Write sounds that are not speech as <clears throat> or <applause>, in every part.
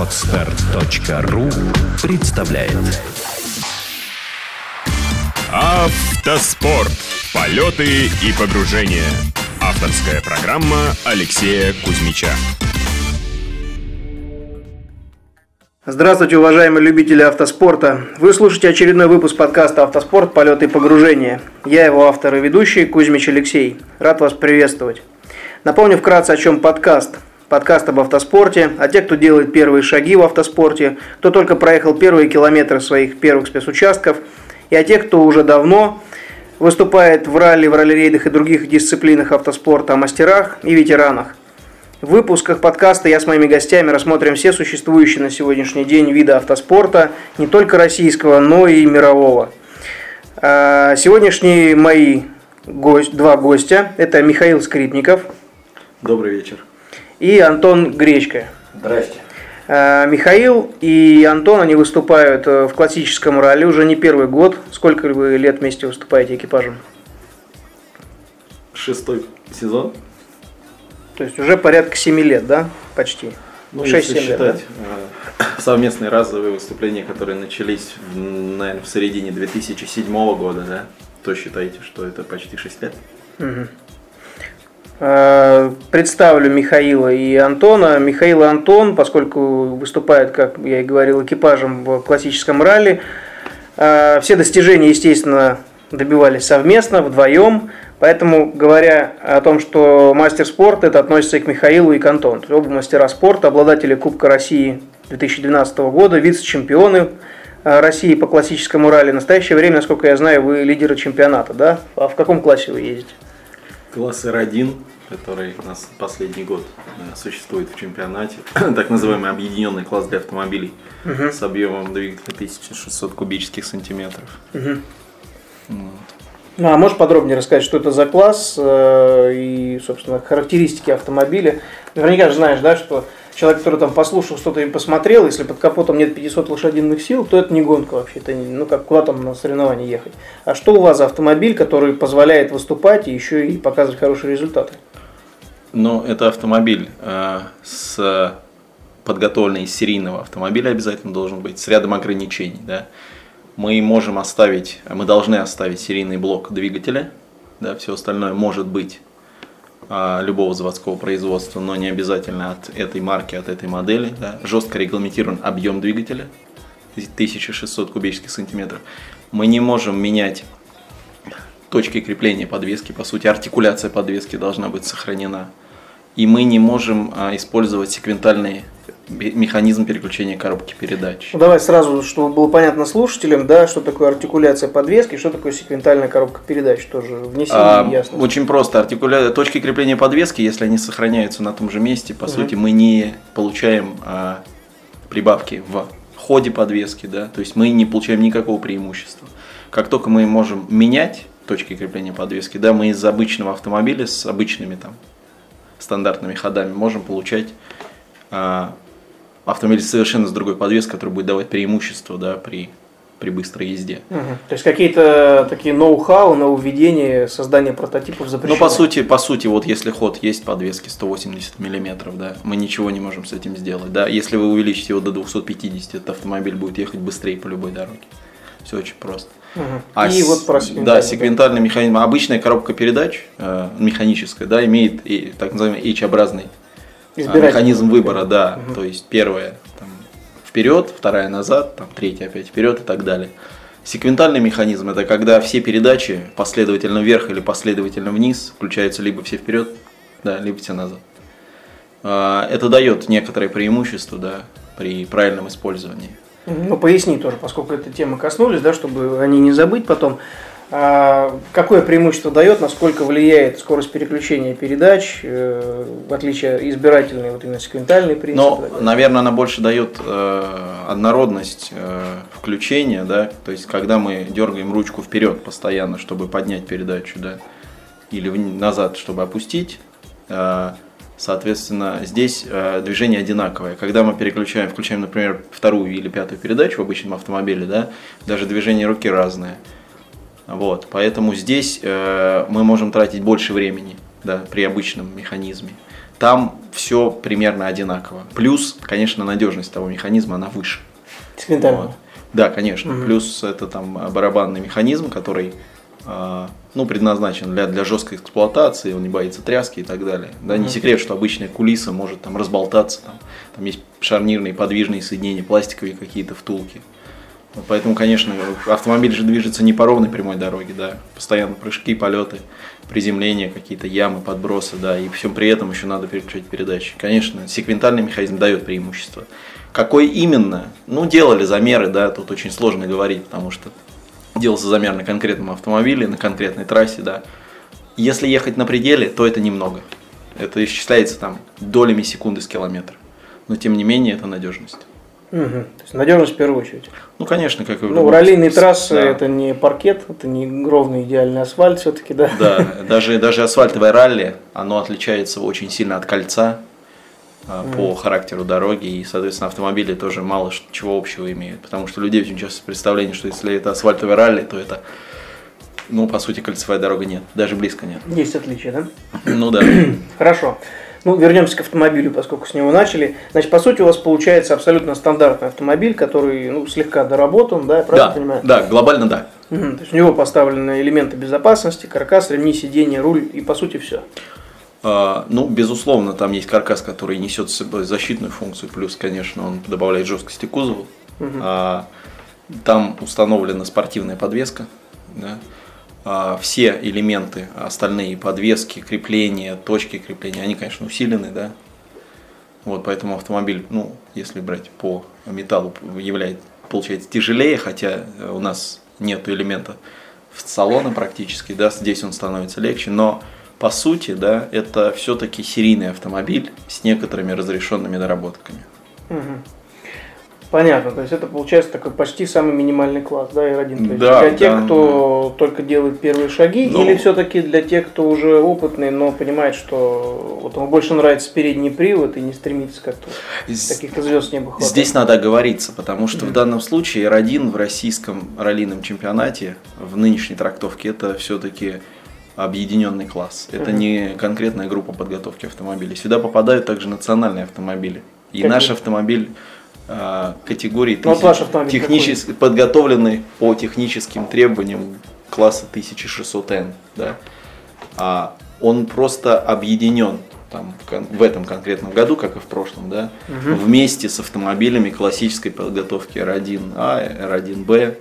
Отстар.ру представляет Автоспорт. Полеты и погружения. Авторская программа Алексея Кузьмича. Здравствуйте, уважаемые любители автоспорта. Вы слушаете очередной выпуск подкаста «Автоспорт. Полеты и погружения». Я его автор и ведущий Кузьмич Алексей. Рад вас приветствовать. Напомню вкратце, о чем подкаст. Подкаст об автоспорте, а те, кто делает первые шаги в автоспорте, кто только проехал первые километры своих первых спецучастков, и о тех, кто уже давно выступает в ралли, в ралли-рейдах и других дисциплинах автоспорта, о мастерах и ветеранах. В выпусках подкаста я с моими гостями рассмотрим все существующие на сегодняшний день виды автоспорта, не только российского, но и мирового. А, сегодняшние мои гость, два гостя – это Михаил Скрипников Добрый вечер. И Антон Гречка. Здрасте. А, Михаил и Антон, они выступают э, в классическом ралли уже не первый год. Сколько вы лет вместе выступаете экипажем? Шестой сезон. То есть уже порядка 7 лет, да? Почти. Ну, 6-7 если лет, считать э, <coughs> совместные разовые выступления, которые начались, наверное, в середине 2007 года, да, то считайте, что это почти 6 лет. Э, Представлю Михаила и Антона. Михаил и Антон, поскольку выступают, как я и говорил, экипажем в классическом ралли, э, все достижения, естественно, добивались совместно, вдвоем. Поэтому, говоря о том, что мастер спорта, это относится и к Михаилу, и к Антону. Оба мастера спорта, обладатели Кубка России 2012 года, вице-чемпионы э, России по классическому ралли. В настоящее время, насколько я знаю, вы лидеры чемпионата, да? А в каком классе вы ездите? Класс R1, который у нас последний год э, существует в чемпионате, <coughs> так называемый объединенный класс для автомобилей с объемом двигателя 1600 кубических сантиметров. Ну, а можешь подробнее рассказать, что это за класс э, и, собственно, характеристики автомобиля? Наверняка же знаешь, да, что человек, который там послушал что-то и посмотрел, если под капотом нет 500 лошадиных сил, то это не гонка вообще, это не, ну как куда там на соревнования ехать. А что у вас за автомобиль, который позволяет выступать и еще и показывать хорошие результаты? Но это автомобиль э, с подготовленный из серийного автомобиля обязательно должен быть, с рядом ограничений. Да? Мы можем оставить, мы должны оставить серийный блок двигателя, да, все остальное может быть любого заводского производства, но не обязательно от этой марки, от этой модели. Да. Жестко регламентирован объем двигателя, 1600 кубических сантиметров. Мы не можем менять точки крепления подвески, по сути артикуляция подвески должна быть сохранена. И мы не можем а, использовать секвентальный бе- механизм переключения коробки передач. Ну, давай сразу, чтобы было понятно слушателям, да, что такое артикуляция подвески, что такое секвентальная коробка передач, тоже внесение А, ясно. очень просто. Артикуля... Точки крепления подвески, если они сохраняются на том же месте, по сути, мы не получаем а, прибавки в ходе подвески, да, то есть мы не получаем никакого преимущества. Как только мы можем менять точки крепления подвески, да, мы из обычного автомобиля с обычными там стандартными ходами можем получать а, автомобиль совершенно с другой подвеской, который будет давать преимущество, да, при, при быстрой езде. Мгм. То есть какие-то такие ноу-хау, нововведения, создание прототипов запрещены? Ну, по сути, по сути, вот если ход есть подвески 180 миллиметров, да, мы ничего не можем с этим сделать, да. Если вы увеличите его до 250, этот автомобиль будет ехать быстрее по любой дороге. Все очень просто. Мгм. А и с- вот про Да, секвентальный, секвентальный механизм. Обычная коробка передач, э, механическая, да, имеет и так называемый H-образный. Механизм выбора, да. То есть первая там, вперед, вторая назад, там, третья опять вперед и так далее. Секвентальный механизм это когда все передачи последовательно вверх или последовательно вниз включаются либо все вперед, да, либо все назад. А, Это дает некоторое преимущество, да, при правильном использовании. Ну, поясни тоже, поскольку этой темы коснулись, да, чтобы они не забыть потом. А, какое преимущество дает, насколько влияет скорость переключения передач, э, в отличие от избирательной, вот именно секвентальный принцип? Но, наверное, она больше дает э, однородность э, включения, да, то есть когда мы дергаем ручку вперед постоянно, чтобы поднять передачу, да, или назад, чтобы опустить, соответственно, здесь э, движение одинаковое. Когда мы переключаем, включаем, например, вторую или пятую передачу в обычном автомобиле, да, даже движение руки разное. Вот, поэтому здесь э, мы можем тратить больше времени, да, при обычном механизме. там все примерно одинаково. Плюс, конечно, надежность того механизма, она выше. Вот. Да, конечно. Плюс это там барабанный механизм, который а, ну, предназначен для, для жесткой эксплуатации, он не боится тряски и так далее. Да, не секрет, что обычная кулиса может там разболтаться, там, там есть шарнирные подвижные соединения, пластиковые какие-то втулки. Поэтому, конечно, автомобиль же движется не по ровной прямой дороге, да, постоянно прыжки, полеты, приземления, какие-то ямы, подбросы, да, и всем при этом еще надо переключать передачи. Конечно, секвентальный механизм дает преимущество. Какой именно? Ну, делали замеры, да, тут очень сложно говорить, потому что делался замер на конкретном автомобиле, на конкретной трассе, да. Если ехать на пределе, то это немного. Это исчисляется там долями секунды с километра. Но тем не менее это надежность. Угу. То есть надежность в первую очередь. Ну, конечно, как и в Ну, раллийные трассы Да. это не паркет, это не ровный идеальный асфальт все-таки, да. Да, <laughs> даже, даже асфальтовое ралли, оно отличается очень сильно от кольца а, по характеру дороги, и, соответственно, автомобили тоже мало чего общего имеют, потому что людей очень часто представление, что если это асфальтовое ралли, то это, ну, по сути, кольцевая дорога нет, даже близко нет. Есть отличия, да? Ну да. Хорошо. Ну, вернемся к автомобилю, поскольку с него начали. Значит, по сути, у вас получается абсолютно стандартный автомобиль, который, ну, слегка доработан, да, я правильно Да, понимаю? да, глобально да. Мгм. То есть у него поставлены элементы безопасности, каркас, ремни, сиденье, руль и, по сути, все. А, Ну, безусловно, там есть каркас, который несет с собой защитную функцию, плюс, конечно, он добавляет жесткости кузову. А, Там установлена спортивная подвеска. да. А, Все элементы, остальные подвески, крепления, точки крепления, они, конечно, усилены, да. Вот, поэтому автомобиль, ну, если брать по металлу, является, получается тяжелее, хотя э, у нас нет элемента в салона практически, да, здесь он становится легче, но по сути, да, это все-таки серийный автомобиль с некоторыми разрешенными доработками. Мгм. Понятно, то есть это получается такой почти самый минимальный класс, да, R1. То есть Да, для тех, да, кто только делает первые шаги, Ну. или все-таки для тех, кто уже опытный, но понимает, что вот ему больше нравится передний привод и не стремится как-то каких-то звезд с неба хватать. Здесь надо оговориться, потому что в данном случае R1 в российском раллийном чемпионате в нынешней трактовке это все-таки объединенный класс. Это Мгм. не конкретная группа подготовки автомобилей. Сюда попадают также национальные автомобили. И Какие? наш автомобиль категории Ну, вот тысяч- технически подготовленный по техническим требованиям класса 1600N, да, а он просто объединен там, в, этом конкретном году, как и в прошлом, да, вместе с автомобилями классической подготовки R1A, R1B.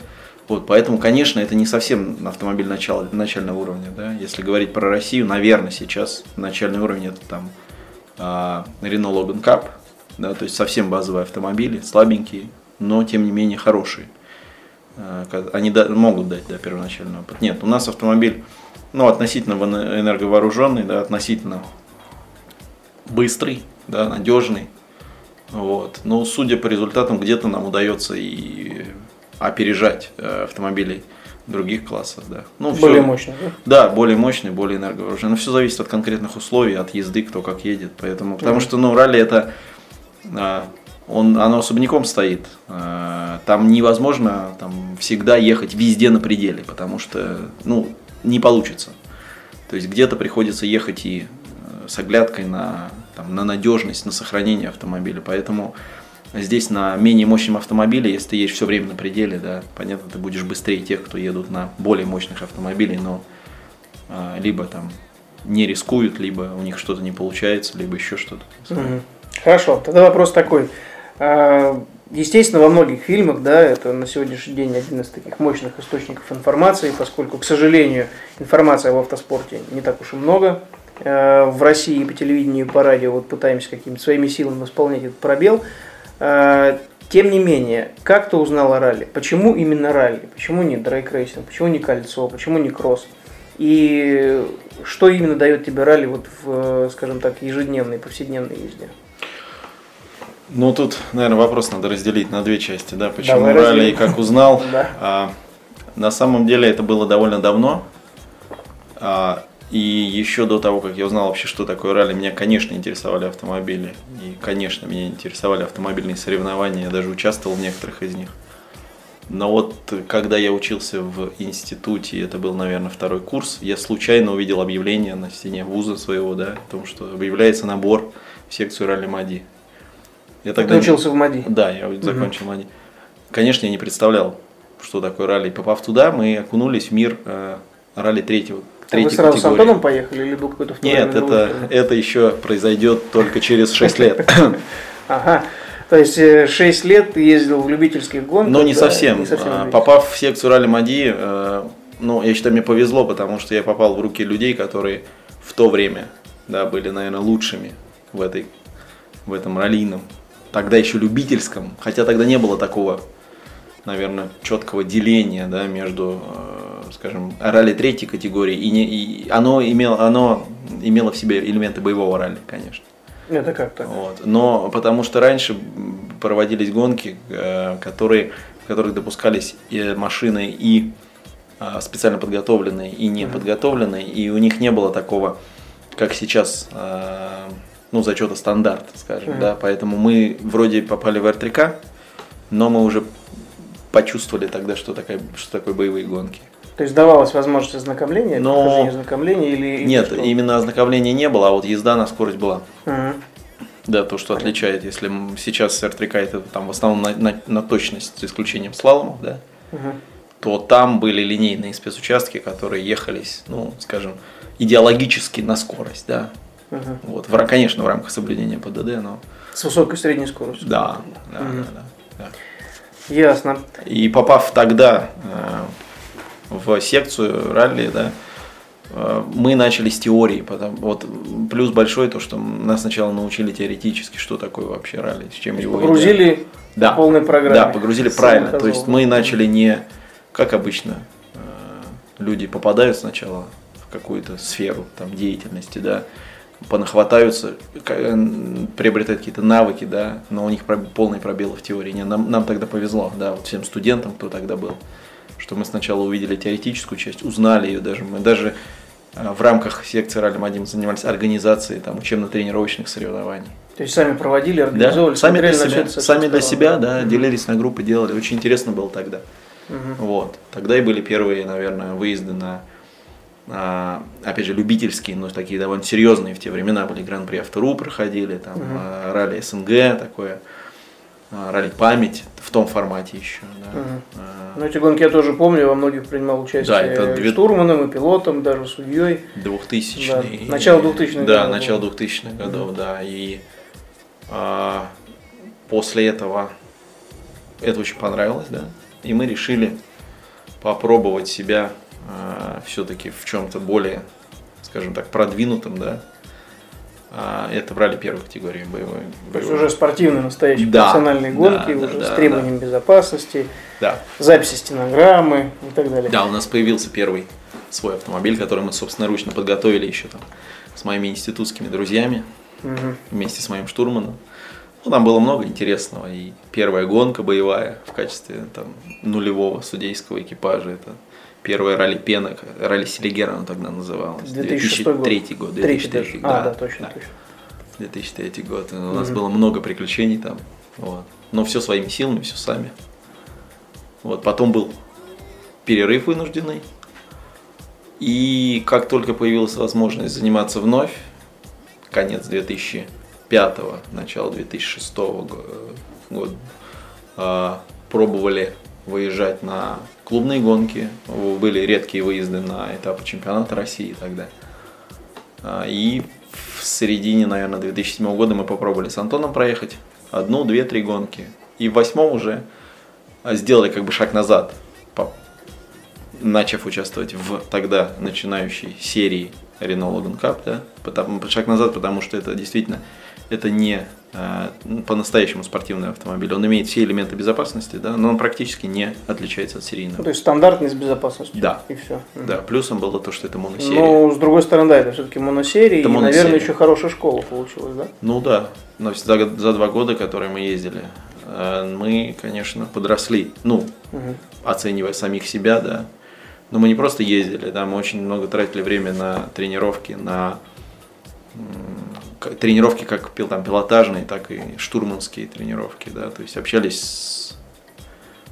Вот, поэтому, конечно, это не совсем автомобиль начала, начального уровня. Да? Если говорить про Россию, наверное, сейчас начальный уровень это там а, Renault Logan Cup, да, то есть совсем базовые автомобили, слабенькие, но тем не менее хорошие. Ка- Они да- могут дать да, первоначальный опыт. Нет, у нас автомобиль ну, относительно энерговооруженный, да, относительно быстрый, да, надежный. Вот. Но судя по результатам, где-то нам удается и опережать э, автомобилей других классов, да. Ну, Более мощный, да? да, более мощный, более энерговооруженный. Но все зависит от конкретных условий, от езды, кто как едет. Поэтому, потому что, ну, ралли это он, оно особняком стоит. А, Там невозможно там, всегда ехать везде на пределе, потому что ну, не получится. То есть где-то приходится ехать и э, с оглядкой на, там, на надежность, на сохранение автомобиля. Поэтому здесь на менее мощном автомобиле, если ты едешь все время на пределе, да, понятно, ты будешь быстрее тех, кто едут на более мощных автомобилях, но а, либо там не рискуют, либо у них что-то не получается, либо еще что-то. Мгм. Хорошо, тогда вопрос такой. А, Естественно, во многих фильмах, да, это на сегодняшний день один из таких мощных источников информации, поскольку, к сожалению, информации об автоспорте не так уж и много. Э, В России по телевидению и по радио вот пытаемся какими-то своими силами восполнять этот пробел. Э, Тем не менее, как ты узнал о ралли? Почему именно ралли? Почему не drag racing? Почему не кольцо? Почему не кросс? И что именно дает тебе ралли вот в, скажем так, ежедневной, повседневной езде? Ну, тут, наверное, вопрос надо разделить на две части, да, почему Давай ралли разделим. и как узнал. <laughs> Да. А, на самом деле это было довольно давно. А, и еще до того, как я узнал вообще, что такое ралли, меня, конечно, интересовали автомобили. И, конечно, меня интересовали автомобильные соревнования. Я даже участвовал в некоторых из них. Но вот когда я учился в институте, это был, наверное, второй курс, я случайно увидел объявление на стене вуза своего, да, о том, что объявляется набор в секцию ралли МАДИ. Я тогда... Ты учился в МАДИ? Да, я закончил угу. МАДИ. Конечно, я не представлял, что такое ралли. Попав туда, мы окунулись в мир э, ралли третьего а вы сразу категории. с Антоном поехали или был какой-то второй? Нет, это, это еще произойдет только через 6 лет. <laughs> <laughs> Ага. То есть 6 э, лет ты ездил в любительских гонках? Но не да, совсем. Не совсем а, Попав в секцию ралли Мади, э, ну, я считаю, мне повезло, потому что я попал в руки людей, которые в то время да, были, наверное, лучшими в, этой, в этом раллийном, тогда еще любительском, хотя тогда не было такого, наверное, четкого деления да, между, э, скажем, ралли третьей категории, и, не, и оно, имело, оно имело в себе элементы боевого ралли, конечно. Это как так? Вот. Но потому что раньше проводились гонки, э, которые, в которых допускались и машины и а, специально подготовленные, и не подготовленные, и у них не было такого, как сейчас, ну, зачета стандарт, скажем, mm-hmm. да, поэтому мы вроде попали в R3К, но мы уже почувствовали тогда, что, такое, что такое боевые гонки. То есть давалась возможность ознакомления, Но... ознакомления или... Нет, что? именно ознакомления не было, а вот езда на скорость была. Угу. Да, то, что отличает, если сейчас R3K это там в основном на, на, на точность, с исключением слаломов, да, угу. то там были линейные спецучастки, которые ехались, ну, скажем, идеологически на скорость, да. Угу. Вот, в, конечно, в рамках соблюдения ПДД, но... С высокой средней скоростью. Да, да, угу. да, да, да. Ясно. И попав тогда э, в секцию ралли, да, э, мы начали с теории, потому, вот плюс большой то, что нас сначала научили теоретически, что такое вообще ралли, с чем его погрузили да, по полной программе. Да, погрузили правильно. То есть мы начали не как обычно э, люди попадают сначала в какую-то сферу там деятельности, да, понахватаются, приобретают какие-то навыки, да, но у них полный пробел в теории. Не, нам, нам тогда повезло, да, вот всем студентам, кто тогда был что мы сначала увидели теоретическую часть, узнали ее даже. Мы даже э, в рамках секции Ралли Мадим занимались организацией там, учебно-тренировочных соревнований. То есть сами проводили, организовывали, да, сами для себя, сами для себя да, угу. делились на группы, делали. Очень интересно было тогда. Угу. Вот. Тогда и были первые, наверное, выезды на, опять же, любительские, но такие довольно серьезные в те времена были. Гран-при Автору проходили, там, угу. ралли СНГ такое. А, ралли память в том формате еще. Да. Угу. Ну, эти гонки я тоже помню, во многих принимал участие да, это две... штурманом и пилотом, даже судьей. 2000 да. Начало 2000-х Да, годов. начало 2000-х годов, угу. да. И а, после этого это очень понравилось, да. И мы решили попробовать себя а, все-таки в чем-то более, скажем так, продвинутом, да, а, это брали первую категорию боевой. То есть уже спортивные, настоящие да, профессиональные гонки, да, уже да, с требованием да. безопасности, да. записи стенограммы и так далее. Да, у нас появился первый свой автомобиль, который мы собственноручно подготовили еще там с моими институтскими друзьями, угу. вместе с моим штурманом. Ну, там было много интересного. И первая гонка боевая в качестве там, нулевого судейского экипажа. Это Первое ралли Пена, ралли Селигера оно тогда называлось. 2003 год. 2003 год. А, да, точно, да. точно. 2003 год. У нас угу. было много приключений там. Вот. Но все своими силами, все сами. Вот. Потом был перерыв вынужденный. И как только появилась возможность заниматься вновь, конец 2005, начало 2006 года, а, пробовали выезжать на клубные гонки, были редкие выезды на этапы чемпионата России тогда. А, и в середине, наверное, 2007 года мы попробовали с Антоном проехать одну, две, три гонки. И в восьмом уже сделали как бы шаг назад, начав участвовать в тогда начинающей серии Renault Logan Cup, да, потому, шаг назад, потому что это действительно это не э, по-настоящему спортивный автомобиль. Он имеет все элементы безопасности, да, но он практически не отличается от серийного. Ну, то есть стандартный с безопасностью. Да. И все. Да, плюсом было то, что это моносерия. Ну, с другой стороны, да, это все-таки моносерия, это и, моносерия. наверное, еще хорошая школа получилась, да? Ну да, но за, за два года, которые мы ездили, э, мы, конечно, подросли, ну, угу. оценивая самих себя, да, но мы не просто ездили, да, мы очень много тратили время на тренировки, на тренировки как там пилотажные, так и штурманские тренировки, да, то есть общались с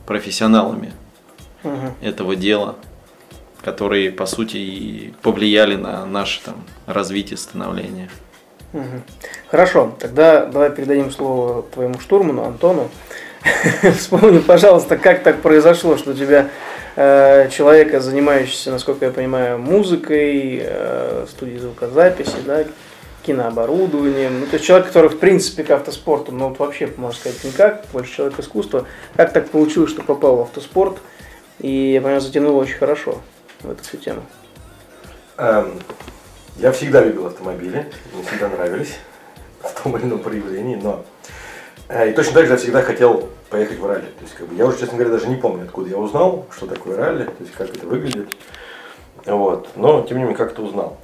профессионалами Мгм. этого дела, которые, по сути, и повлияли на наше там, развитие, становление. Мгм. Хорошо, тогда давай передадим слово твоему штурману Антону. <laughs> Вспомни, пожалуйста, как так произошло, что у тебя э, человека, занимающегося, насколько я понимаю, музыкой, э, студией звукозаписи, да, кинооборудованием, ну, то есть человек, который в принципе к автоспорту, ну вот вообще, можно сказать, никак, больше человек искусства, как так получилось, что попал в автоспорт, и, я понимаю, затянуло очень хорошо в эту всю тему. Эм, Я всегда любил автомобили, мне всегда нравились <laughs> в том или ином проявлении, но э, и точно так же я всегда хотел поехать в ралли. То есть, как бы, я уже, честно говоря, даже не помню, откуда я узнал, что такое ралли, то есть как это выглядит. Вот. Но, тем не менее, как-то узнал.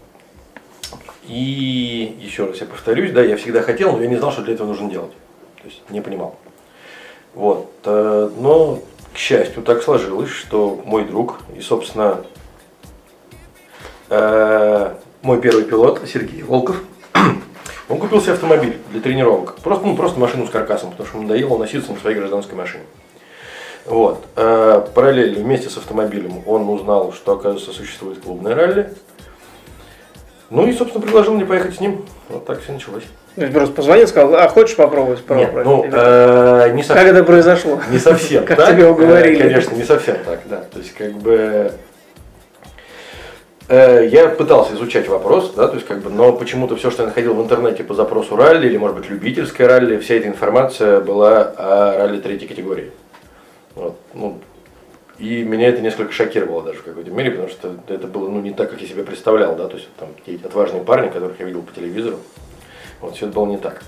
И еще раз я повторюсь, да, я всегда хотел, но я не знал, что для этого нужно делать. То есть не понимал. Вот. э, Но, к счастью, так сложилось, что мой друг и, собственно, э, мой первый пилот Сергей Волков, <clears throat> он купил себе автомобиль для тренировок. Просто, ну, просто машину с каркасом, потому что ему надоело носиться на своей гражданской машине. Вот. Э, Параллельно вместе с автомобилем он узнал, что, оказывается, существует клубное ралли. Ну и, собственно, предложил мне поехать с ним. Вот так все началось. Просто позвонил, сказал, а хочешь попробовать? Нет, Попробуй». ну, э, не совсем. Как это произошло? Не совсем <laughs> Как тебя уговорили. Э, Конечно, не совсем так, да. То есть, как бы... э, Я пытался изучать вопрос, да, то есть как бы, но почему-то все, что я находил в интернете по запросу ралли или, может быть, любительское ралли, вся эта информация была о ралли третьей категории. Вот, ну, и меня это несколько шокировало даже в какой-то мере, потому что это было ну, не так, как я себе представлял, да, то есть там эти отважные парни, которых я видел по телевизору, вот все это было не так.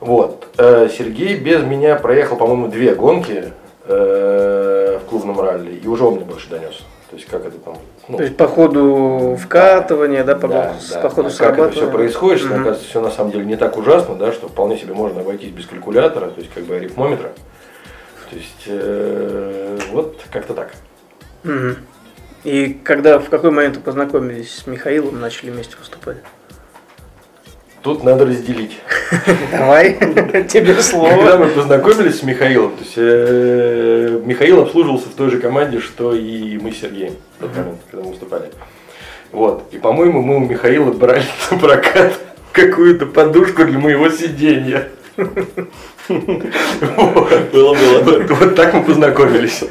Вот. Э, Сергей без меня проехал, по-моему, две гонки э, в клубном ралли, и уже он мне больше донес. То есть как это там. ну, То есть по ходу вкатывания, да, по, да, да, по ходу да, как это все происходит, что Мгм. оказывается все на самом деле не так ужасно, да, что вполне себе можно обойтись без калькулятора, то есть как бы арифмометра. То есть э, вот как-то так. Мгм. И когда, в какой момент вы познакомились с Михаилом, начали вместе выступать? Тут надо разделить. <laughs> Давай, <laughs> тебе Когда слово. мы познакомились с Михаилом, то есть э, Михаил обслуживался в той же команде, что и мы с Сергеем в тот момент, когда мы выступали. Вот. И, по-моему, мы у Михаила брали <laughs> на прокат какую-то подушку для моего сиденья. <laughs> Было, было. Вот, так мы познакомились.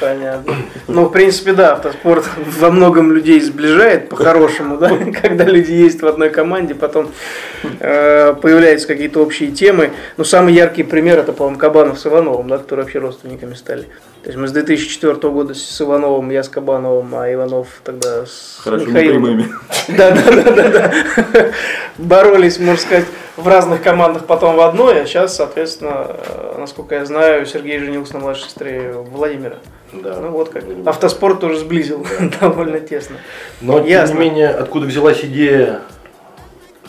Понятно. Ну, в принципе, да, автоспорт во многом людей сближает по-хорошему, да, <laughs> когда люди есть в одной команде, потом э, появляются какие-то общие темы. Ну, самый яркий пример это, по-моему, Кабанов с Ивановым, да, которые вообще родственниками стали. То есть мы с 2004 года с Ивановым, я с Кабановым, а Иванов тогда с Хорошо, Михаилом. да, да, да, да. Боролись, можно сказать, в разных командах, потом в одной, а сейчас, соответственно, э, насколько я знаю, Сергей женился на младшей сестре Владимира. Да. Ну вот как. Автоспорт тоже сблизил <laughs> довольно тесно. Но, тем Ясно. не менее, откуда взялась идея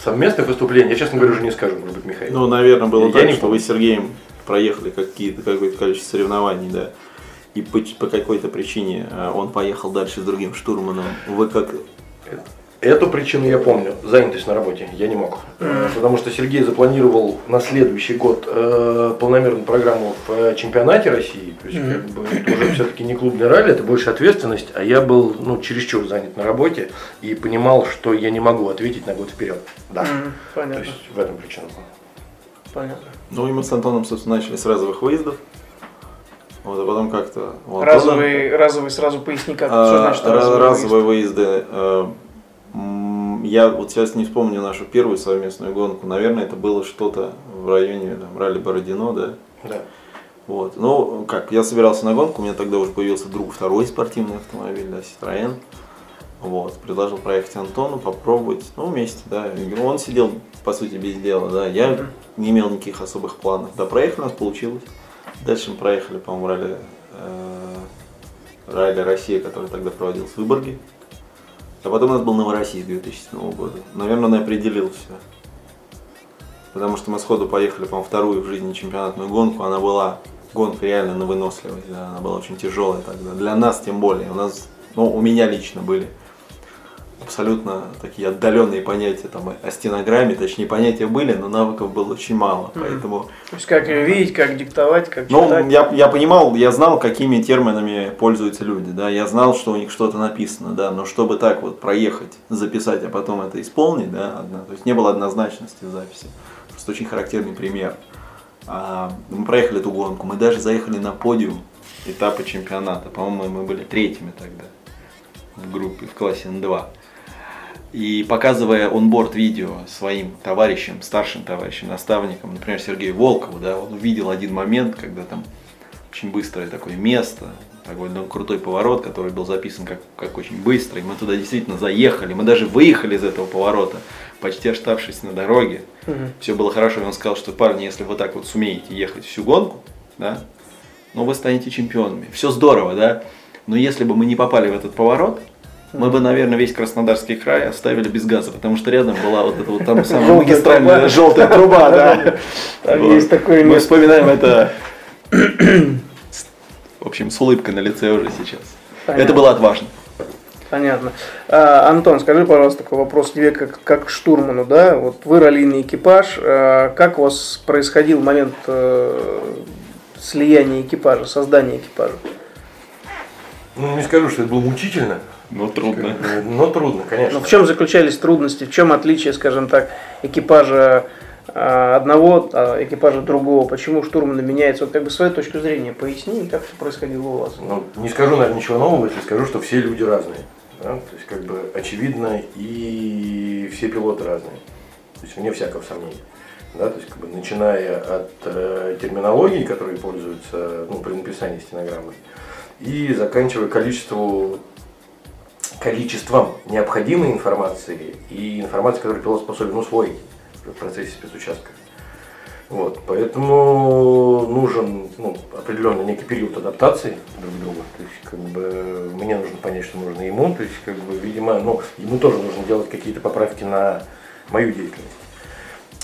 совместных выступлений, я, честно говоря, уже не скажу, может быть, Михаил. Ну, наверное, было Я так, не что вы с Сергеем проехали какие-то, какое-то количество соревнований, да. И по, по какой-то причине э, он поехал дальше с другим штурманом. Вы как Эту причину я помню, занятость на работе, я не мог. Э, Потому что Сергей запланировал на следующий год э, полномерную программу в э, чемпионате России. То есть, как бы, это уже все-таки не клубный ралли, это больше ответственность, а я был ну, чересчур занят на работе и понимал, что я не могу ответить на год вперед. Да. М, То Понятно, есть в этом причина была. понятно. Ну, и мы с Антоном, собственно, начали с разовых выездов. Вот, а потом как-то... Разовый, разовый сразу поясни, как, а, что значит ра- разовый разовые выезды. э, м, Я вот сейчас не вспомню нашу первую совместную гонку. Наверное, это было что-то в районе там, ралли Бородино, да? Да. Вот. Ну, как, я собирался на гонку, у меня тогда уже появился друг второй спортивный автомобиль, да, Citroёn. Вот, предложил проехать Антону, попробовать, ну, вместе, да. Он сидел, по сути, без дела, да. Я не имел никаких особых планов. Да, проехали, у нас получилось. Дальше мы проехали, по-моему, ралли, э, ралли Россия, который тогда проводился в Выборге. А потом у нас был Новороссийск 2007 года. Наверное, он и определил все. Потому что мы сходу поехали, по-моему, вторую в жизни чемпионатную гонку. Она была гонка реально на выносливость. Да, она была очень тяжелая тогда. Для нас тем более. У нас, ну, у меня лично были абсолютно такие отдаленные понятия там, о стенограмме, точнее понятия были, но навыков было очень мало, поэтому... То есть как ее видеть, как диктовать, как Ну, читать. я, я понимал, я знал, какими терминами пользуются люди, да, я знал, что у них что-то написано, да, но чтобы так вот проехать, записать, а потом это исполнить, да, одна, то есть не было однозначности в записи. Просто очень характерный пример. А, мы проехали эту гонку, мы даже заехали на подиум этапа чемпионата, по-моему, мы были третьими тогда в группе, в классе Н2. И показывая онборд видео своим товарищам, старшим товарищам, наставникам, например, Сергею Волкову, да, он увидел один момент, когда там очень быстрое такое место, такой ну, крутой поворот, который был записан как, как очень быстрый. Мы туда действительно заехали, мы даже выехали из этого поворота, почти оставшись на дороге. Все было хорошо, и он сказал, что парни, если вы так вот сумеете ехать всю гонку, да, ну вы станете чемпионами. Все здорово, да, но если бы мы не попали в этот поворот, мы бы, наверное, весь Краснодарский край оставили без газа, потому что рядом была вот эта вот там <laughs> самая магистральная труба. желтая труба, <laughs> да. Там Вот. есть такое Мы вспоминаем это, <clears throat> в общем, с улыбкой на лице уже сейчас. Понятно. Это было отважно. Понятно. А, Антон, скажи, пожалуйста, такой вопрос тебе как, как штурману, да? Вот вы раллийный экипаж, а, как у вас происходил момент э, слияния экипажа, создания экипажа? Ну, не скажу, что это было мучительно, Но трудно. но трудно, конечно. Ну, в чем заключались трудности, в чем отличие, скажем так, экипажа а, одного, а экипажа другого? Почему штурманы меняются? Вот как бы свою точку зрения поясни, как это происходило у вас? Ну, не скажу, наверное, ничего нового, если скажу, что все люди разные. да, То есть, как бы очевидно, и все пилоты разные. То есть, вне всякого сомнения. Да, то есть, как бы, начиная от э, терминологии, которой пользуются ну, при написании стенограммы, и заканчивая количеству, количеством необходимой информации и информации, которую пилот способен усвоить в процессе спецучастка. Вот, поэтому нужен ну, определенный некий период адаптации друг к другу. То есть, как бы, мне нужно понять, что нужно ему. То есть, как бы, видимо, ну, ему тоже нужно делать какие-то поправки на мою деятельность.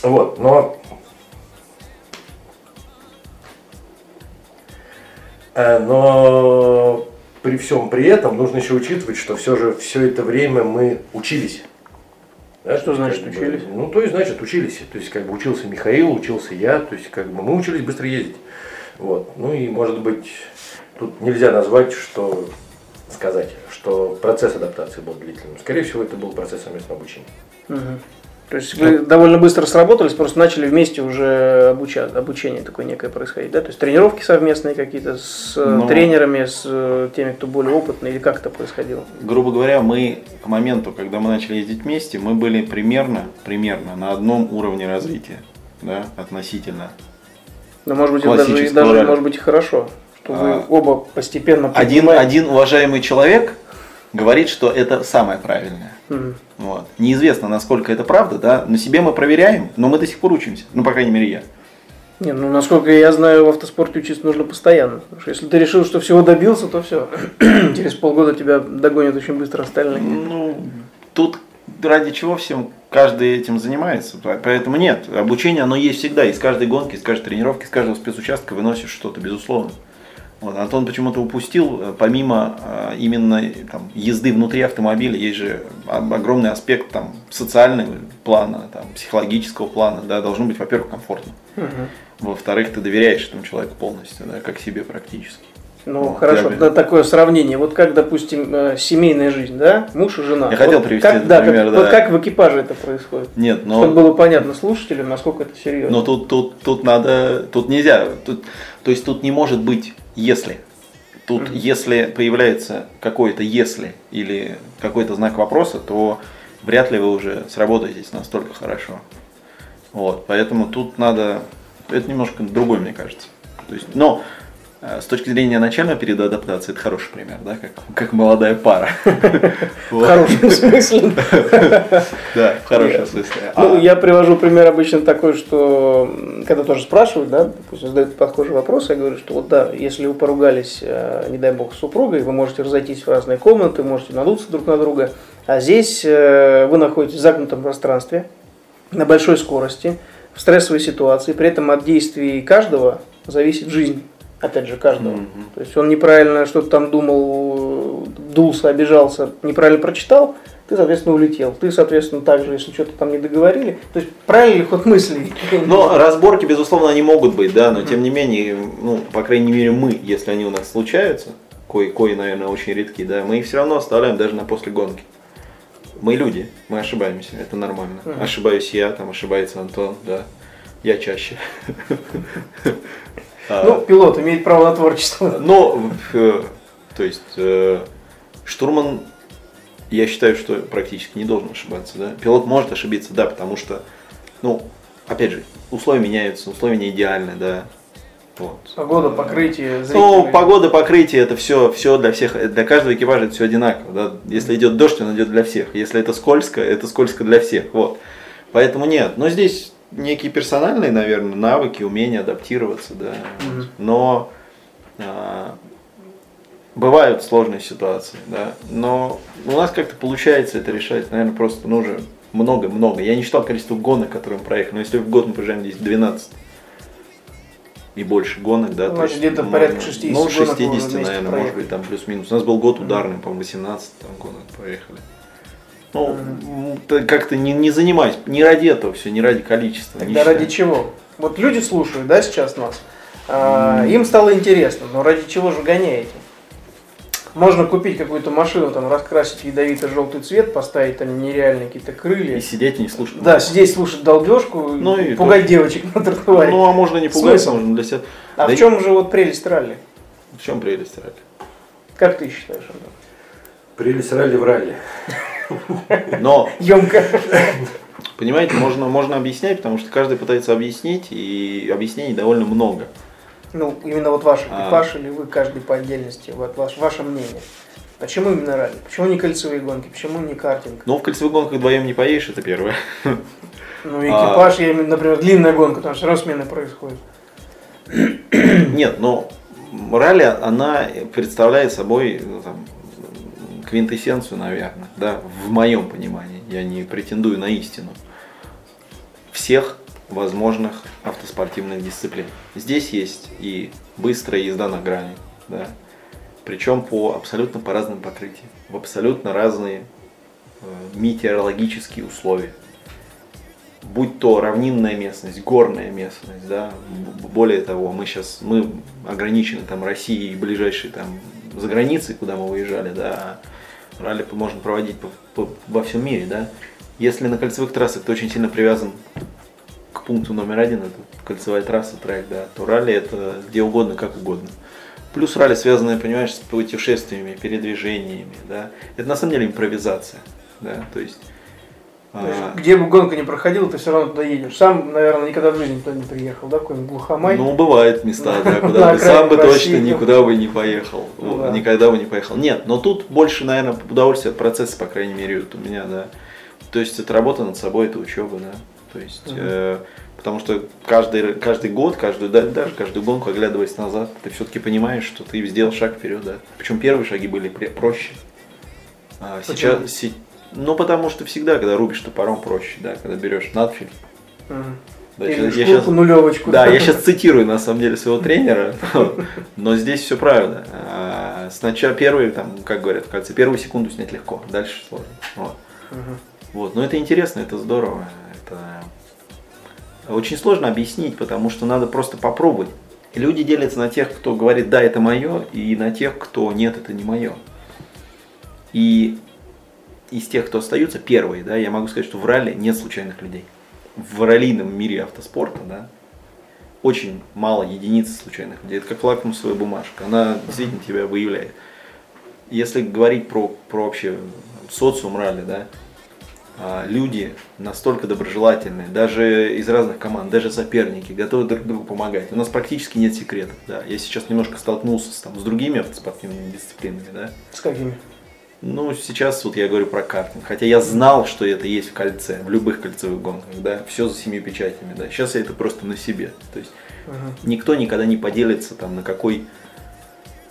Вот, но Э, Но при всем при этом нужно еще учитывать, что все же все это время мы учились. Да, Что значит как бы, учились? ну, то есть, значит, учились. То есть, как бы учился Михаил, учился я, то есть, как бы мы учились быстро ездить. Вот. Ну и, может быть, тут нельзя назвать, что сказать, что процесс адаптации был длительным. Скорее всего, это был процесс совместного обучения. Мгм. То есть вы довольно быстро сработались, просто начали вместе уже обучать, обучение такое некое происходить, да? То есть тренировки совместные какие-то с э, Ну. тренерами, с э, теми, кто более опытный, или как это происходило? Грубо говоря, мы к моменту, когда мы начали ездить вместе, мы были примерно, примерно на одном уровне развития, да, относительно. Но может быть, даже, и даже может быть и хорошо, что вы А, оба постепенно Один, один уважаемый человек говорит, что это самое правильное. Мгм. Вот. Неизвестно, насколько это правда, да, на себе мы проверяем, но мы до сих пор учимся, ну, по крайней мере, я. Не, ну насколько я знаю, в автоспорте учиться нужно постоянно. Потому что если ты решил, что всего добился, то все. <clears throat> Через полгода тебя догонят очень быстро остальные. Ну, тут ради чего всем каждый этим занимается. По- Поэтому нет, обучение оно есть всегда. Из каждой гонки, из каждой тренировки, из каждого спецучастка выносишь что-то, безусловно. Вот. Антон почему-то упустил, э, помимо э, именно там, езды внутри автомобиля, есть же огромный аспект там, социального плана, там, психологического плана. Да, должно быть, во-первых, комфортно. Во-вторых, ты доверяешь этому человеку полностью, да, как себе практически. Ну, Вот, хорошо, да, такое сравнение. Вот как, допустим, э, семейная жизнь, да? Муж и жена. Я хотел Вот привести как, этот да, пример, как, да. Вот как в экипаже это происходит? Нет, но... Чтобы было понятно слушателям, насколько это серьезно. Но тут, тут, тут надо, тут нельзя, тут, то есть тут не может быть если. Тут если появляется какое-то если или какой-то знак вопроса, то вряд ли вы уже сработаетесь настолько хорошо. Вот, поэтому тут надо, это немножко другой, мне кажется. То есть, но с точки зрения начального периода адаптации, это хороший пример, да, как, как молодая пара. <laughs> в хорошем смысле. Да, в хорошем смысле. Ну, А- я привожу пример обычно такой, что когда тоже спрашивают, да, допустим, задают похожий вопрос, я говорю, что вот да, если вы поругались, э, не дай бог, с супругой, вы можете разойтись в разные комнаты, можете надуться друг на друга, а здесь э, вы находитесь в замкнутом пространстве, на большой скорости, в стрессовой ситуации, при этом от действий каждого зависит жизнь. Опять же, каждого. То есть он неправильно что-то там думал, дулся, обижался, неправильно прочитал, ты, соответственно, улетел. Ты, соответственно, также, если что-то там не договорили. То есть, правильный ход мыслей? Но <laughs> разборки, безусловно, они могут быть, да, но тем не менее, ну, по крайней мере, мы, если они у нас случаются, кои, кои, наверное, очень редки, да, мы их все равно оставляем даже на после гонки. Мы люди, мы ошибаемся, это нормально. Ошибаюсь я, там ошибается Антон, да. Я чаще. <laughs> А, Ну, пилот имеет право на творчество. Но, э, то есть, э, штурман, я считаю, что практически не должен ошибаться. Да? Пилот может ошибиться, да, потому что, ну, опять же, условия меняются, условия не идеальны, да. Вот. Погода, покрытие, Ну, зрители. погода, покрытие, это все, все для всех, для каждого экипажа это все одинаково. Да? Если идет дождь, он идет для всех. Если это скользко, это скользко для всех. Вот. Поэтому нет. Но здесь некие персональные, наверное, навыки, умения адаптироваться, да. Мгм. Но а, бывают сложные ситуации, да. Но у нас как-то получается это решать, наверное, просто ну, уже много-много. Я не считал количество гонок, которые мы проехали, но если в год мы проезжаем здесь 12 и больше гонок, да. Ну, значит, есть, где-то ну, порядка 60 Ну, гонок вы уже 60, вместе наверное, может проехали. быть, там плюс-минус. У нас был год ударный, по-моему, 18 там, гонок проехали. Ну, как-то не, не занимаюсь, не ради этого все, не ради количества. Тогда ради чего? Вот люди слушают, да, сейчас нас. А, им стало интересно, но ради чего же гоняете? Можно купить какую-то машину, там, раскрасить ядовито-желтый цвет, поставить там нереальные какие-то крылья. И сидеть и не слушать. Да, сидеть слушать долбежку, Ну и пугать девочек на тротуаре. Ну, а можно не пугаться, Смысл? можно для себя. а Да в чем же вот прелесть ралли? В чем прелесть ралли? Как ты считаешь, Антон? Прелесть ралли в ралли. <laughs> <laughs> Но, Емко. понимаете, можно, можно объяснять, потому что каждый пытается объяснить, и объяснений довольно много. Ну, именно вот ваш А. экипаж или вы каждый по отдельности, вот ваш, ваше мнение. Почему именно ралли? Почему не кольцевые гонки? Почему не картинг? Но в кольцевых гонках вдвоем не поедешь, это первое. Ну, <laughs> экипаж, я в виду, например, длинная гонка, там все равно смены происходят. Нет, но ралли, она представляет собой ну, там, квинтэссенцию, наверное, да, в моем понимании. Я не претендую на истину. Всех возможных автоспортивных дисциплин. Здесь есть и быстрая езда на грани, да, причем по абсолютно по разным покрытиям, в абсолютно разные э, метеорологические условия. Будь то равнинная местность, горная местность, да, более того, мы сейчас, мы ограничены там Россией и ближайшей там за границей, куда мы выезжали, да, а ралли можно проводить по- по- во всем мире, да. Если на кольцевых трассах ты очень сильно привязан к пункту номер один, это кольцевая трасса, трек, да, то ралли это где угодно, как угодно. Плюс ралли, связанное, понимаешь, с путешествиями, передвижениями, да. Это на самом деле импровизация, да, то есть... То есть, а, где бы гонка не проходила, ты все равно туда едешь. Сам, наверное, никогда в жизни туда не приехал, да, какой-нибудь глухомай. Ну, бывают места, да, <laughs> куда ты сам бы точно никуда бы не поехал. Ну. Никогда бы не поехал. Нет, но тут больше, наверное, удовольствие от процесса, по крайней мере, у меня, да. То есть это работа над собой, это учеба, да. То есть, э, потому что каждый, каждый год, каждую, да- даже каждую гонку, оглядываясь назад, ты все-таки понимаешь, что ты сделал шаг вперед, да. Причем первые шаги были проще. А сейчас, се- ну, потому что всегда, когда рубишь топором, проще, да, когда берешь надфиль. Мгм. Да, Или я шкурку, щас- нулевочку. да, я сейчас цитирую на самом деле своего тренера, <laughs> но здесь все правильно. А, Сначала первые, там, как говорят в конце, первую секунду снять легко, дальше сложно. Вот. Но это интересно, это здорово. Это очень сложно объяснить, потому что надо просто попробовать. И люди делятся на тех, кто говорит, да, это мое, и на тех, кто нет, это не мое. И из тех, кто остаются, первые, да, я могу сказать, что в ралли нет случайных людей. В раллийном мире автоспорта, да, очень мало единиц случайных людей. Это как лакмусовая бумажка. Она действительно тебя выявляет. Если говорить про, про вообще социум ралли, да, а, люди настолько доброжелательные, даже из разных команд, даже соперники, готовы друг другу помогать. У нас практически нет секретов. Да. Я сейчас немножко столкнулся с, там, с другими автоспортивными дисциплинами. Да. С какими? Ну, сейчас вот я говорю про картинг. Хотя я знал, что это есть в кольце, в любых кольцевых гонках, да, все за семью печатями, да. Сейчас я это просто на себе. То есть Мгм. никто никогда не поделится там на какой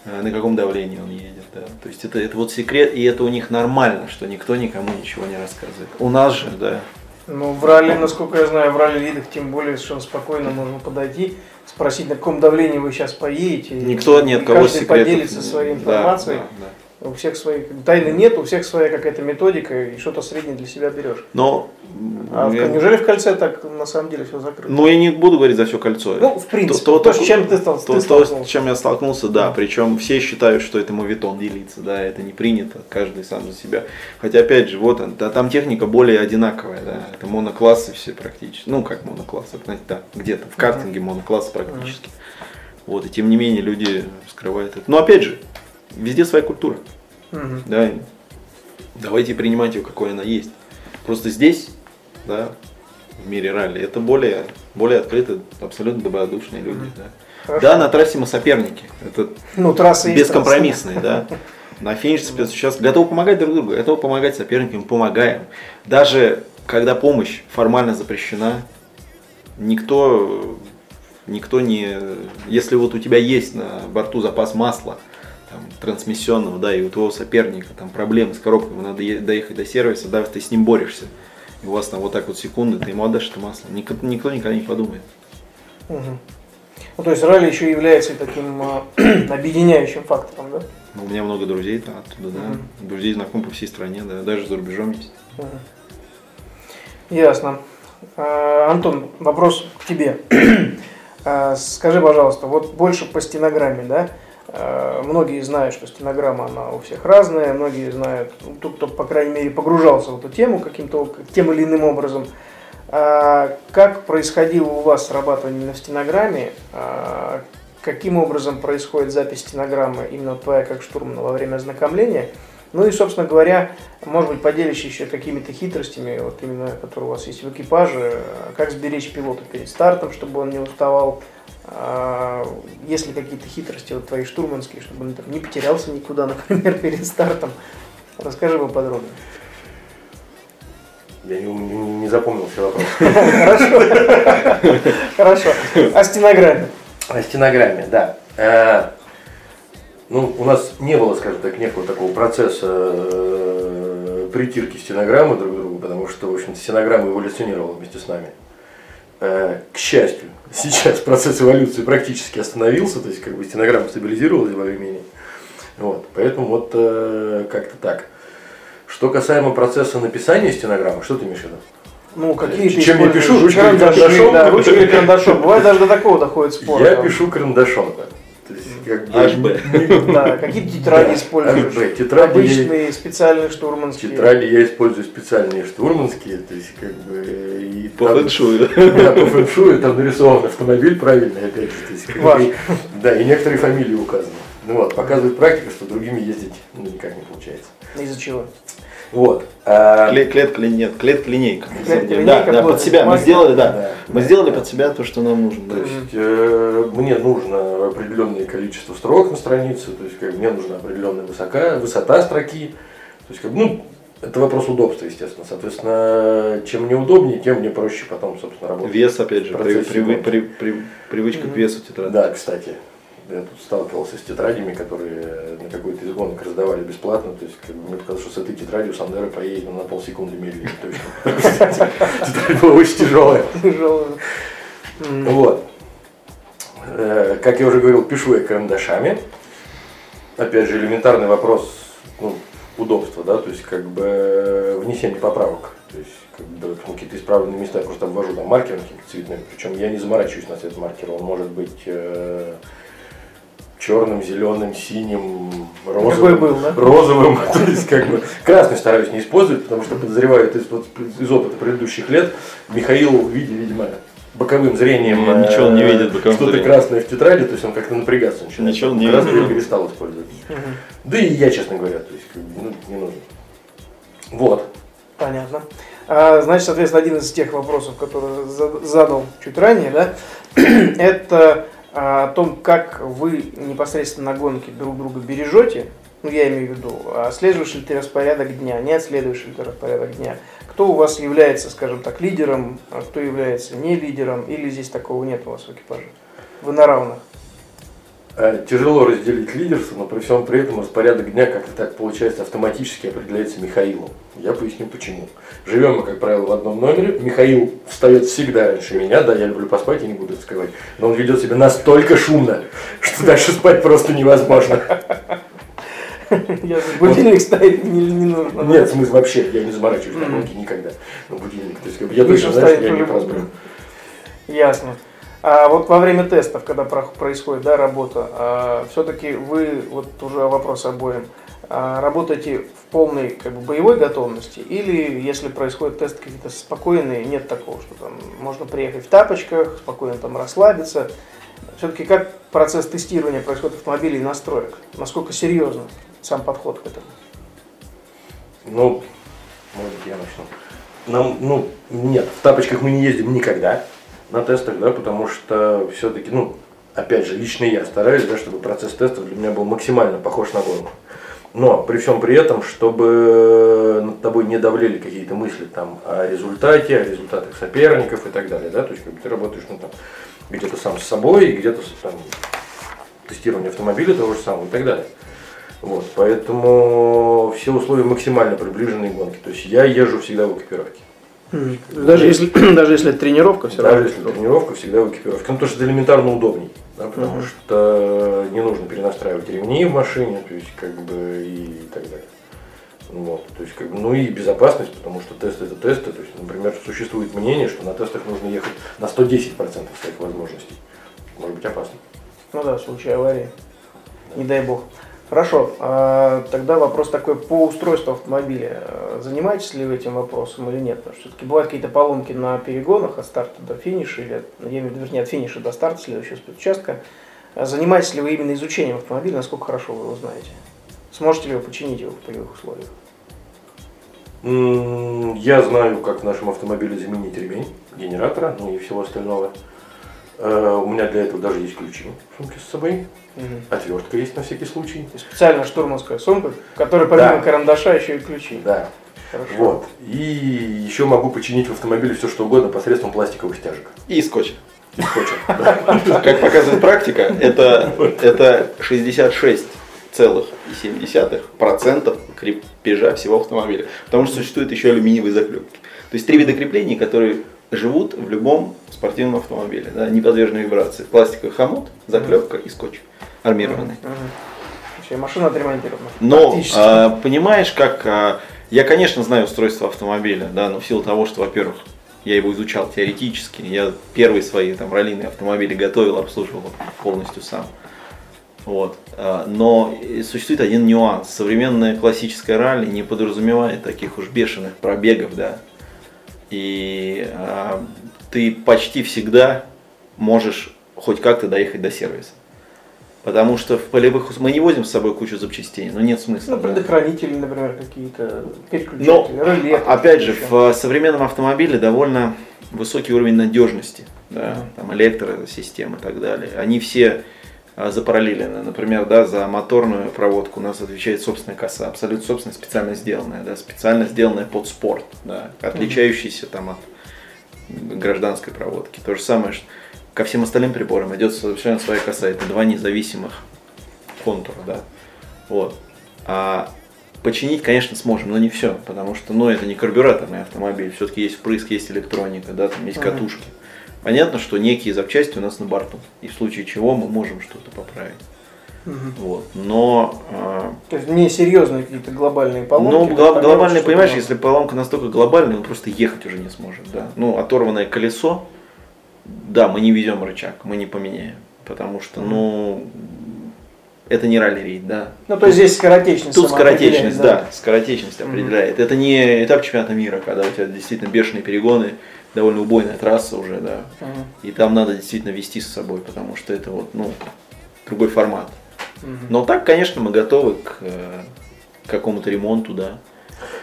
э, на каком давлении он едет, да. То есть это, это вот секрет, и это у них нормально, что никто никому ничего не рассказывает. У нас же, да, Ну, в ралли, насколько я знаю, в ралли-лидах тем более совершенно спокойно можно подойти, спросить, на каком давлении вы сейчас поедете. никто и кого каждый секретов поделится своей да, информацией. да, да. У всех свои тайны нет, у всех своя какая-то методика, и что-то среднее для себя берешь. Но А в- я- неужели в кольце так на самом деле все закрыто? Ну, я не буду говорить за все кольцо. Ну, в принципе, то, то, с чем ты стал- то- ты то, столкнулся. с чем я столкнулся, да. Причем все считают, что это мовитон делиться, да, это не принято, каждый сам за себя. Хотя, опять же, вот да, там техника более одинаковая, да, это моноклассы все практически, ну, как моноклассы, знаете, да, где-то в картинге моноклассы практически. Вот, и тем не менее люди скрывают это. Но, опять же, везде своя культура. Мгм. Да, давайте принимать ее, какой она есть. Просто здесь, да, в мире ралли, это более, более открытые, абсолютно добродушные люди. Да. Хорошо. да, на трассе мы соперники. Это Ну, трасса есть бескомпромиссные, да. <laughs> На финише сейчас готовы помогать друг другу, готовы помогать соперникам, помогаем. Даже когда помощь формально запрещена, никто, никто не... Если вот у тебя есть на борту запас масла, там, трансмиссионного, да, и у твоего соперника там проблемы с коробкой, ему надо доехать до сервиса, да, ты с ним борешься, и у вас там вот так вот секунды, ты ему отдашь это масло, никто, никто никогда не подумает. Мгм. Ну, то есть ралли еще является таким а, <clears throat> объединяющим фактором, да? Ну, у меня много друзей там оттуда, да, Мгм. друзей, знакомых по всей стране, да, даже за рубежом есть. Мгм. Ясно. А, Антон, вопрос к тебе. <clears throat> А, Скажи, пожалуйста, вот больше по стенограмме, да? А, Многие знают, что стенограмма, она у всех разная, многие знают, ну, тот, кто, по крайней мере, погружался в эту тему каким-то, тем или иным образом. А, Как происходило у вас срабатывание на стенограмме? А, Каким образом происходит запись стенограммы, именно твоя как штурмана во время ознакомления? Ну и, собственно говоря, может быть, поделишься еще какими-то хитростями, вот именно, которые у вас есть в экипаже, э, как сберечь пилота перед стартом, чтобы он не уставал, А, есть ли какие-то хитрости вот твои штурманские, чтобы он там не потерялся никуда, <laughs> например, перед стартом. Расскажи поподробнее. Я не, не- не запомнил все вопросы. <laughs> Хорошо. Хорошо. О стенограмме. О стенограмме, да. Э, Ну, у нас не было, скажем так, некого такого процесса э, притирки стенограммы друг к другу, потому что, в общем стенограмма эволюционировала вместе с нами. Э, К счастью, сейчас процесс эволюции практически остановился, то есть как бы стенограмма стабилизировалась во времени. Вот, поэтому вот э, как-то так. Что касаемо процесса написания стенограммы, что ты имеешь в виду? Ну, какие Чем я пишу? Ручкой карандашом? Да, ручкой карандашом. Бывает даже до такого доходит спор. Я там. пишу карандашом. да. Как бы, HB. Да, <laughs> какие тетради используешь? HB. Тетради Обычные, специальные, штурманские. Тетради я использую специальные штурманские, то есть как бы и По там- фэншую. Да, <laughs> по фэншую, там нарисован автомобиль правильно, опять же, то есть, как Ваш. бы, да, и некоторые фамилии указаны. Ну вот, показывает практика, что другими ездить ну, никак не получается. Из-за чего? Вот. а, Кле- Клетка ли нет, клетка линейка. деле. Клетка-линейка Да, да, под себя мы сделали, да. Да. Мы сделали под себя то, что нам нужно. да. То есть э, мне нужно определенное количество строк на странице, то есть как мне нужна определенная высока, высота строки. То есть как ну, это вопрос удобства, естественно. Соответственно, чем мне удобнее, тем мне проще потом, собственно, работать. Вес, опять же, при- при- при- при- привычка к весу тетради. Да, кстати, я тут сталкивался с тетрадями, которые на какой-то из гонок раздавали бесплатно. То есть, как бы, мне показалось, что с этой тетрадью Сандера поедет ну, на полсекунды медленнее. точно. <laughs> Тетрадь была очень тяжелая. Тяжелые. М. Вот. Э, Как я уже говорил, пишу я карандашами. Опять же, элементарный вопрос ну, удобства, да, то есть как бы внесение поправок. То есть как бы какие-то исправленные места я просто обвожу там маркером каким-то цветным. Причем я не заморачиваюсь на цвет маркера. Он может быть э, черным, зеленым, синим, розовым. Был, да? Розовым. <laughs> То есть как бы красный стараюсь не использовать, потому что подозреваю это из, вот из опыта предыдущих лет. Михаил в виде, видимо, боковым зрением Не, ничего он не э, видит боковым что-то зрением. красное в тетради, то есть он как-то напрягаться начинает. Ничего он не Красный видит. я перестал использовать. Да и я, честно говоря, то есть как бы, ну, не нужен. Вот. Понятно. А, значит, соответственно, один из тех вопросов, который за- задал чуть ранее, да, <clears throat> это о том, как вы непосредственно на гонке друг друга бережете, ну, я имею в виду, отслеживаешь ли ты распорядок дня, не отслеживаешь ли ты распорядок дня, кто у вас является, скажем так, лидером, а кто является не лидером, или здесь такого нет у вас в экипаже? Вы на равных. Э, Тяжело разделить лидерство, но при всем при этом распорядок дня как-то так получается автоматически определяется Михаилом. Я поясню почему. Живем мы, как правило, в одном номере. Михаил встает всегда раньше меня, да, я люблю поспать, я не буду это скрывать. Но он ведет себя настолько шумно, что дальше спать просто невозможно. Я будильник ставить не, не нужно. Нет, в смысле вообще, я не заморачиваюсь на гонки никогда. На будильник. То есть, я точно знаю, что я не просплю. Ясно. А вот во время тестов, когда происходит да, работа, а, все-таки вы, вот уже вопрос обоим, а, работаете в полной как бы, боевой готовности или если происходит тест какие-то спокойные, нет такого, что там можно приехать в тапочках, спокойно там расслабиться. Все-таки как процесс тестирования происходит автомобилей и настроек? Насколько серьезно сам подход к этому? Ну, может я начну. Нам, ну, нет, в тапочках мы не ездим никогда на тестах, да, потому что все-таки, ну, опять же, лично я стараюсь, да, чтобы процесс тестов для меня был максимально похож на гонку. Но при всем при этом, чтобы над тобой не давлели какие-то мысли там о результате, о результатах соперников и так далее, да, то есть как бы ты работаешь, ну там, где-то сам с собой, где-то там тестирование автомобиля того же самого и так далее. Вот, поэтому все условия максимально приближены к гонке. То есть я езжу всегда в экипировке. Даже если, <clears throat> даже если это тренировка, все даже равно. Даже если тренировка, всегда в экипировке. Ну, потому что это элементарно удобней. Да, потому uh-huh. что не нужно перенастраивать ремни в машине, то есть как бы и так далее. Вот, то есть, как бы, ну и безопасность, потому что тесты это тесты. То есть, например, существует мнение, что на тестах нужно ехать на 110% своих возможностей. Может быть опасно. Ну да, в случае аварии. Да. Не дай бог. Хорошо, а тогда вопрос такой по устройству автомобиля. Занимаетесь ли вы этим вопросом или нет? Потому что все-таки бывают какие-то поломки на перегонах от старта до финиша, или, я имею в виду, вернее, от финиша до старта следующего спецучастка. Занимаетесь ли вы именно изучением автомобиля, насколько хорошо вы его знаете? Сможете ли вы починить его в полевых условиях? Я знаю, как в нашем автомобиле заменить ремень генератора, ну и всего остального. Э, у меня для этого даже есть ключи в сумке с собой. Угу. Отвертка есть на всякий случай. Специальная штурманская сумка, которая помимо да. карандаша еще и ключи. Да. Хорошо. Вот. И еще могу починить в автомобиле все что угодно посредством пластиковых стяжек. И скотча. И скотча. <laughs> Как показывает практика, это, это 66,7% крепежа всего автомобиля. Потому что существуют еще алюминиевые заклепки. То есть три вида креплений, которые живут в любом спортивном автомобиле, да, не подвержены вибрации. Пластиковый хомут, заклепка и скотч армированный. Вообще машина отремонтирована. Но а, понимаешь, как а, я, конечно, знаю устройство автомобиля, да, но в силу того, что, во-первых, я его изучал теоретически, я первые свои там раллийные автомобили готовил, обслуживал полностью сам. Вот. А, но существует один нюанс. Современная классическая ралли не подразумевает таких уж бешеных пробегов, да, и э, ты почти всегда можешь хоть как-то доехать до сервиса. Потому что в полевых мы не возим с собой кучу запчастей, но нет смысла. Ну, предохранители, да. например, какие-то переключатели, но, реле. Опять же, в современном автомобиле довольно высокий уровень надежности, да, mm там электросистемы и так далее. Они все а, запараллелены. Например, да, за моторную проводку у нас отвечает собственная коса, абсолютно собственная, специально сделанная, да, специально сделанная под спорт, да, отличающаяся там от гражданской проводки. То же самое, что ко всем остальным приборам идет совершенно своя коса. Это два независимых контура, да. Вот. А починить, конечно, сможем, но не все, потому что, ну, это не карбюраторный автомобиль, все-таки есть впрыск, есть электроника, да, там есть катушки. Понятно, что некие запчасти у нас на борту, и в случае чего мы можем что-то поправить. Угу. Вот. Но... Э, То есть не серьезные какие-то глобальные поломки? Ну, глоб, глобальные, понимаешь, если поломка настолько глобальная, он просто ехать уже не сможет. Да? Ну, оторванное колесо, да, мы не везем рычаг, мы не поменяем. Потому что, ну, это не ралли-рейд, да. Ну, то есть здесь скоротечность. Тут скоротечность, да, да скоротечность определяет. Mm-hmm. Это не этап чемпионата мира, когда у тебя действительно бешеные перегоны, довольно убойная трасса уже, да. Uh-huh. И там надо действительно вести с собой, потому что это вот, ну, другой формат. Uh-huh. Но так, конечно, мы готовы к, э, к какому-то ремонту, да.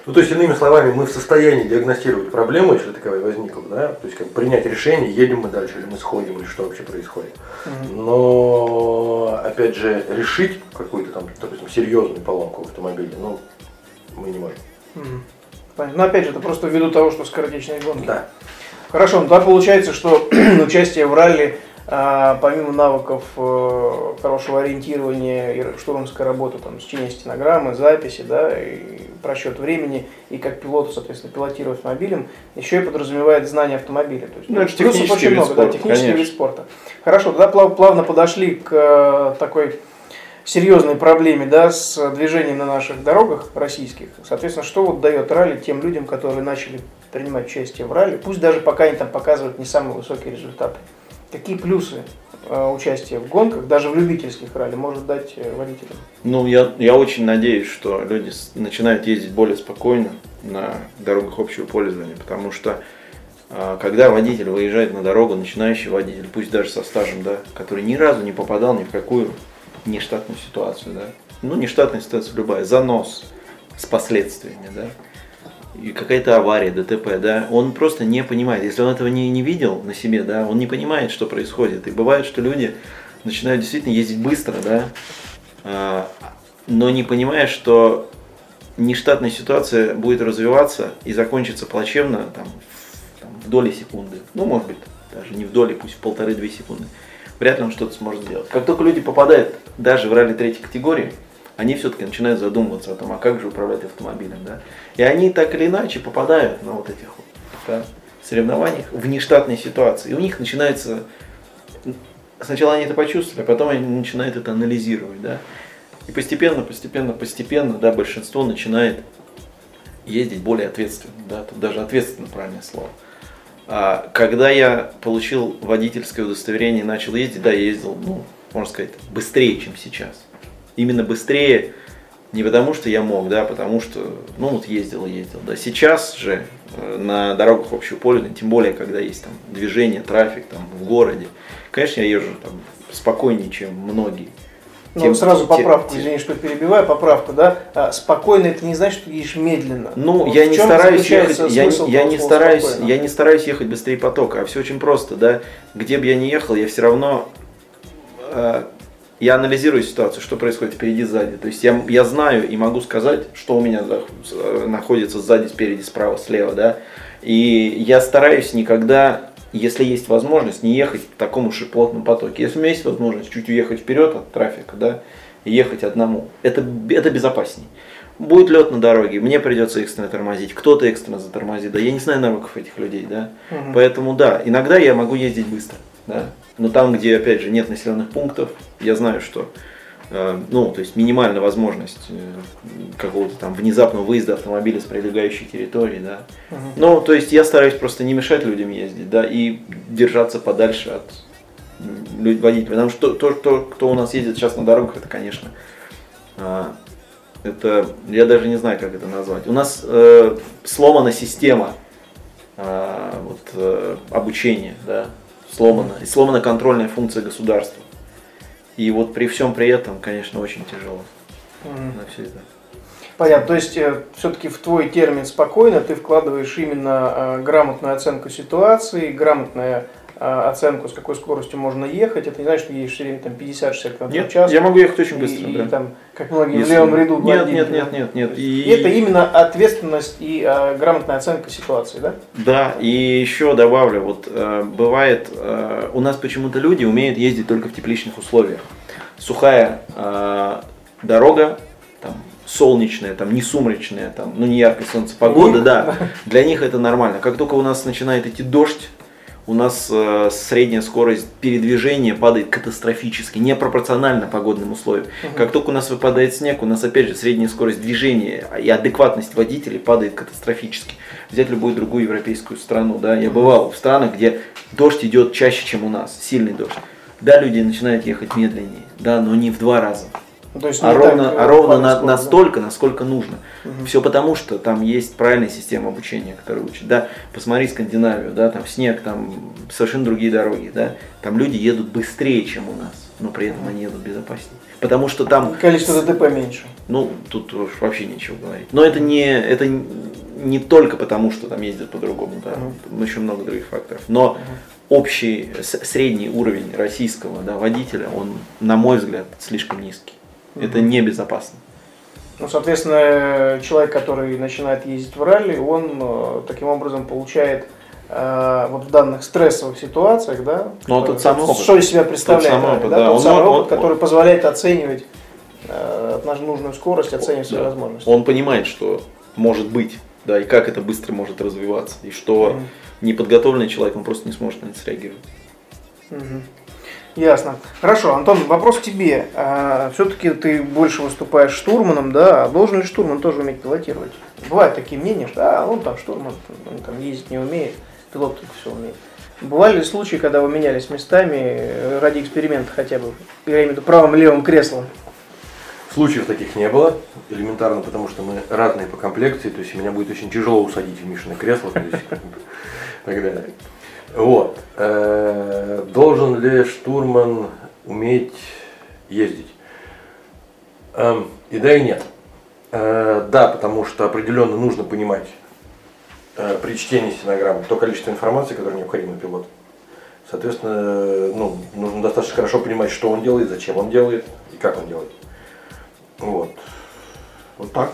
Ну, то есть, иными словами, мы в состоянии диагностировать проблему, если таковая возникла, да, то есть, как принять решение, едем мы дальше, или мы сходим, или что вообще происходит. Mm-hmm. Но, опять же, решить какую-то там, допустим, серьезную поломку в автомобиле, ну, мы не можем. Mm-hmm. Но, опять же, это просто ввиду того, что скоротечные гонки. Да. Хорошо, ну тогда получается, что <clears throat> участие в ралли, а, помимо навыков э, хорошего ориентирования и штурманской работы, там, чтения стенограммы, записи, да, и просчет времени, и как пилоту, соответственно, пилотировать автомобилем, еще и подразумевает знание автомобиля. То есть, ну, это плюсов очень много, спорта, да, технический конечно. вид спорта. Хорошо, тогда плавно подошли к э, такой серьезной проблеме, да, с движением на наших дорогах российских. Соответственно, что вот дает ралли тем людям, которые начали принимать участие в ралли, пусть даже пока они там показывают не самые высокие результаты. Какие плюсы э, участия в гонках, даже в любительских ралли, может дать э, водителям? Ну, я, я очень надеюсь, что люди начинают ездить более спокойно на дорогах общего пользования, потому что а, когда водитель выезжает на дорогу, начинающий водитель, пусть даже со стажем, да, который ни разу не попадал ни в какую нештатную ситуацию, да, ну, нештатная ситуация любая, занос с последствиями, да, и какая-то авария, ДТП, да, он просто не понимает. Если он этого не, не видел на себе, да, он не понимает, что происходит. И бывает, что люди начинают действительно ездить быстро, да, а, но не понимая, что нештатная ситуация будет развиваться и закончится плачевно там, в доли секунды, ну, может быть, даже не в доли, пусть в полторы-две секунды, вряд ли он что-то сможет сделать. Как только люди попадают даже в ралли третьей категории, они все-таки начинают задумываться о том, а как же управлять автомобилем, да? И они так или иначе попадают на вот этих вот да, соревнованиях в нештатные ситуации. И у них начинается, сначала они это почувствовали, а потом они начинают это анализировать, да? И постепенно, постепенно, постепенно, да, большинство начинает ездить более ответственно, да, тут даже ответственно правильное слово. А, когда я получил водительское удостоверение и начал ездить, да, я ездил, ну, можно сказать, быстрее, чем сейчас. Именно быстрее не потому, что я мог, да, а потому что, ну, вот ездил и ездил. Да. Сейчас же э, на дорогах общего пользования, тем более, когда есть там движение, трафик там в городе, конечно, я езжу там спокойнее, чем многие. Ну, тем, сразу поправку, тем, извини, что перебиваю, поправка, да? А, спокойно это не значит, что едешь медленно. Ну, вот я не стараюсь ехать, я, я не стараюсь, спокойно? я не стараюсь ехать быстрее потока, а все очень просто, да? Где бы я ни ехал, я все равно э, я анализирую ситуацию, что происходит впереди, сзади. То есть я, я знаю и могу сказать, что у меня э, находится сзади, спереди, справа, слева, да? И я стараюсь никогда если есть возможность, не ехать в таком уж и плотном потоке. Если у меня есть возможность чуть уехать вперед от трафика, да, ехать одному, это, это безопаснее. Будет лед на дороге, мне придется экстренно тормозить, кто-то экстренно затормозит, да, я не знаю навыков этих людей, да, угу. поэтому да, иногда я могу ездить быстро, да, но там, где, опять же, нет населенных пунктов, я знаю, что ну, то есть минимальная возможность э, какого-то там внезапного выезда автомобиля с прилегающей территории, да. Угу. Ну, то есть я стараюсь просто не мешать людям ездить, да, и держаться подальше от водителей. Потому что то, то, кто у нас ездит сейчас на дорогах, это, конечно, э, это, я даже не знаю, как это назвать. У нас э, сломана система э, вот, э, обучения, да, сломана, и сломана контрольная функция государства. И вот при всем при этом, конечно, очень тяжело mm. на все это. Понятно. То есть э, все-таки в твой термин спокойно ты вкладываешь именно э, грамотную оценку ситуации, грамотная а, оценку, с какой скоростью можно ехать. Это не значит, что едешь все время там 50-60 км в час. я могу ехать очень быстро. И, да. и там, как многие Если... в левом ряду Нет, нет, нет, нет, нет. И... и это именно ответственность и а, грамотная оценка ситуации, да? Да, и еще добавлю, вот э, бывает, э, у нас почему-то люди умеют ездить только в тепличных условиях. Сухая э, дорога, там, солнечная, там, не сумрачная, там, ну не яркое солнце, погода, да, для них это нормально. Как только у нас начинает идти дождь, у нас э, средняя скорость передвижения падает катастрофически, непропорционально погодным условиям. Угу. Как только у нас выпадает снег, у нас опять же средняя скорость движения и адекватность водителей падает катастрофически. Взять любую другую европейскую страну, да, я бывал в странах, где дождь идет чаще, чем у нас, сильный дождь. Да, люди начинают ехать медленнее, да, но не в два раза. Ну, то есть а ровно, так, а ровно на, скорость, настолько, да? насколько нужно. Угу. Все потому, что там есть правильная система обучения, которая учит. Да, посмотри Скандинавию, да, там снег, там совершенно другие дороги, да, там люди едут быстрее, чем у нас, но при этом они едут безопаснее. Потому что там... Количество ДТП меньше. Ну, тут вообще нечего говорить. Но это не, это не только потому, что там ездят по-другому, да, угу. еще много других факторов. Но угу. общий средний уровень российского да, водителя, он, на мой взгляд, слишком низкий. Это небезопасно. Ну, соответственно, человек, который начинает ездить в ралли, он э, таким образом получает э, вот в данных стрессовых ситуациях, да, Но тот самый опыт. что из себя представляет, тот самый опыт, да, да. Тот он, самый он, опыт, он, который он, позволяет оценивать э, нужную скорость, оценивать свои возможности. Он понимает, что может быть, да, и как это быстро может развиваться, и что mm-hmm. неподготовленный человек, он просто не сможет на это среагировать. Mm-hmm. Ясно. Хорошо, Антон, вопрос к тебе. А, все-таки ты больше выступаешь штурманом, да? А должен ли штурман тоже уметь пилотировать? Бывают такие мнения, что а, он там штурман, он там ездить не умеет, пилот только все умеет. Бывали ли случаи, когда вы менялись местами э, ради эксперимента хотя бы? Я имею в виду правым и левым креслом. Случаев таких не было, элементарно, потому что мы разные по комплекции, то есть меня будет очень тяжело усадить в Мишины кресло, то есть, <laughs> так далее. Вот. Э, должен ли штурман уметь ездить? Эм, и да, и нет. Э, да, потому что определенно нужно понимать э, при чтении стенограммы то количество информации, которое необходимо пилоту. Соответственно, ну, нужно достаточно хорошо понимать, что он делает, зачем он делает и как он делает. Вот. Вот так.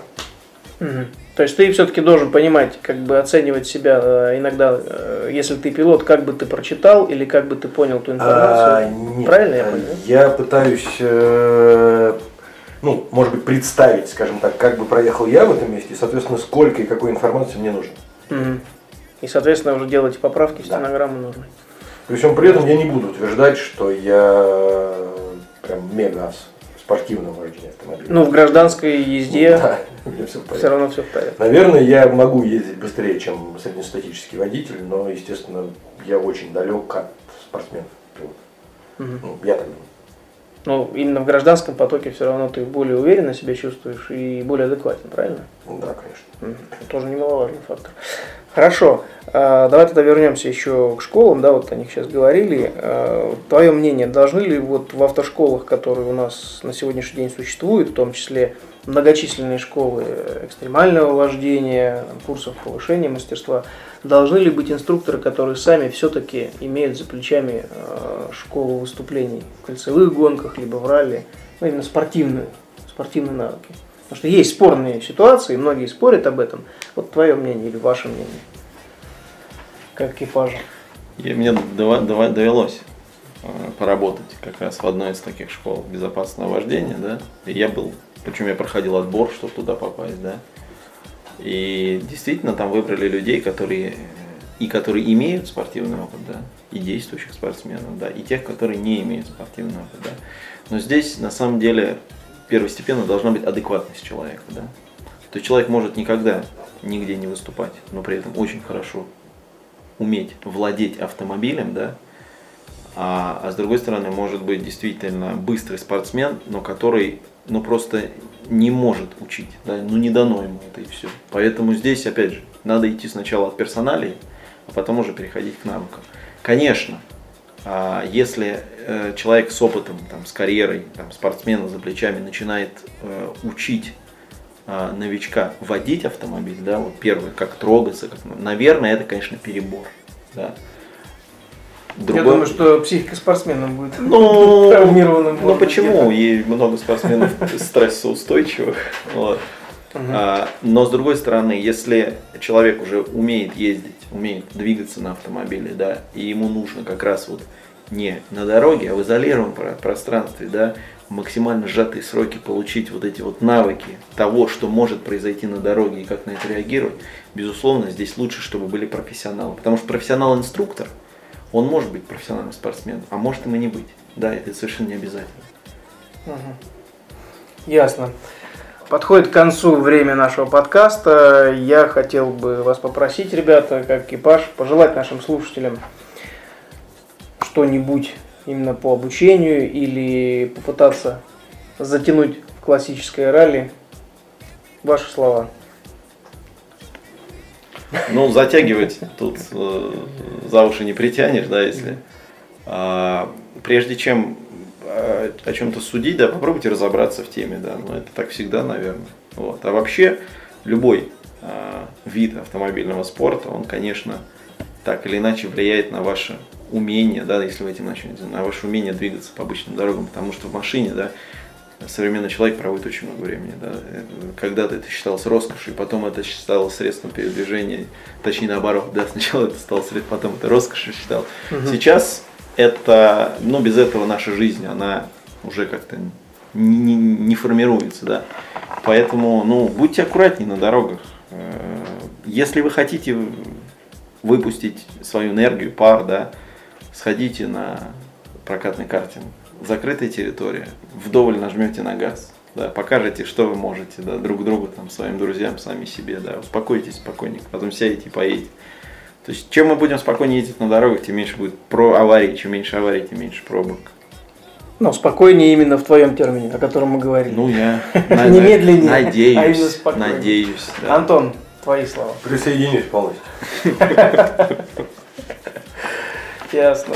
Угу. То есть ты все-таки должен понимать, как бы оценивать себя э, иногда, э, если ты пилот, как бы ты прочитал или как бы ты понял ту информацию. А, нет, Правильно я понял? Я пытаюсь, э, ну, может быть, представить, скажем так, как бы проехал я в этом месте, и, соответственно, сколько и какой информации мне нужно. Угу. И, соответственно, уже делать поправки в да. стенограмму нужно. При всем при этом я не буду утверждать, что я прям мега спортивном вождении автомобиля. Ну, в гражданской езде да, <laughs> все, все равно все в порядке. Наверное, я могу ездить быстрее, чем среднестатический водитель, но, естественно, я очень далек от спортсменов. Угу. Ну, я так думаю. Ну, именно в гражданском потоке все равно ты более уверенно себя чувствуешь и более адекватен, правильно? Да, конечно. Тоже немаловажный фактор. Хорошо, а, давай тогда вернемся еще к школам, да, вот о них сейчас говорили. А, твое мнение, должны ли вот в автошколах, которые у нас на сегодняшний день существуют, в том числе многочисленные школы экстремального вождения, курсов повышения мастерства, должны ли быть инструкторы, которые сами все-таки имеют за плечами а, школу выступлений в кольцевых гонках, либо в ралли, ну, именно спортивные, спортивные навыки? Потому что есть спорные ситуации, многие спорят об этом. Вот твое мнение или ваше мнение? Как экипажа? И мне довелось э, поработать как раз в одной из таких школ безопасного вождения, да, и я был, причем я проходил отбор, чтобы туда попасть, да, и действительно там выбрали людей, которые и которые имеют спортивный опыт, да, и действующих спортсменов, да, и тех, которые не имеют спортивного опыта, да. Но здесь на самом деле первостепенно должна быть адекватность человека. Да? То есть человек может никогда нигде не выступать, но при этом очень хорошо уметь владеть автомобилем, да, а, а с другой стороны может быть действительно быстрый спортсмен, но который ну просто не может учить, да, ну не дано ему это и все. Поэтому здесь опять же надо идти сначала от персоналей, а потом уже переходить к навыкам. Конечно, а если э, человек с опытом, там, с карьерой, там, спортсмена за плечами начинает э, учить э, новичка водить автомобиль, да, вот первый, как трогаться, как, наверное, это, конечно, перебор. Да. Другой... Я думаю, что психика спортсмена будет ну, <laughs> травмированным. Ну почему? Есть много спортсменов стрессоустойчивых. Вот. Угу. А, но с другой стороны, если человек уже умеет ездить, умеет двигаться на автомобиле, да, и ему нужно как раз вот не на дороге, а в изолированном пространстве, да, в максимально сжатые сроки получить вот эти вот навыки того, что может произойти на дороге и как на это реагировать, безусловно, здесь лучше, чтобы были профессионалы. Потому что профессионал-инструктор, он может быть профессиональным спортсменом, а может им и не быть. Да, это совершенно не обязательно. Угу. Ясно. Подходит к концу время нашего подкаста. Я хотел бы вас попросить, ребята, как экипаж, пожелать нашим слушателям что-нибудь именно по обучению или попытаться затянуть классическое ралли. Ваши слова. Ну, затягивать тут э, за уши не притянешь, да, если. А, прежде чем о, о чем-то судить, да, попробуйте разобраться в теме, да, но это так всегда, наверное. Вот. А вообще любой э, вид автомобильного спорта, он, конечно, так или иначе влияет на ваше умение, да, если вы этим начнете, на ваше умение двигаться по обычным дорогам, потому что в машине, да, современный человек проводит очень много времени. Да. Когда-то это считалось роскошью, потом это считалось средством передвижения, точнее наоборот, да, сначала это стало средством, потом это роскошью считал. Угу. Сейчас это, ну, без этого наша жизнь, она уже как-то не, не формируется, да. Поэтому, ну, будьте аккуратнее на дорогах. Э, если вы хотите выпустить свою энергию, пар, да, сходите на прокатный картинг. Закрытая территория, вдоволь нажмете на газ, да, покажете, что вы можете, да, друг другу, там, своим друзьям, сами себе, да, успокойтесь спокойненько, потом сядете и поедете. То есть, чем мы будем спокойнее ездить на дорогах, тем меньше будет про аварий, чем меньше аварий, тем меньше пробок. Ну, спокойнее именно в твоем термине, о котором мы говорили. Ну, я <laughs> Не медленнее, а надеюсь, надеюсь. да. Антон, твои слова. Присоединюсь полностью. <laughs> Ясно.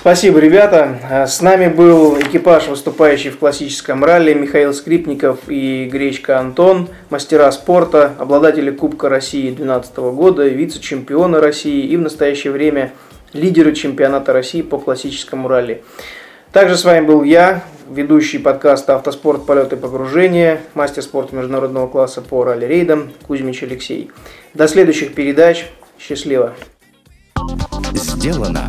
Спасибо, ребята. А, С нами был экипаж, выступающий в классическом ралли, Михаил Скрипников и Гречка Антон, мастера спорта, обладатели Кубка России 2012 года, вице-чемпионы России и в настоящее время лидеры чемпионата России по классическому ралли. Также с вами был я, ведущий подкаста «Автоспорт. Полеты погружения», мастер спорта международного класса по ралли-рейдам Кузьмич Алексей. До следующих передач. Счастливо. Сделано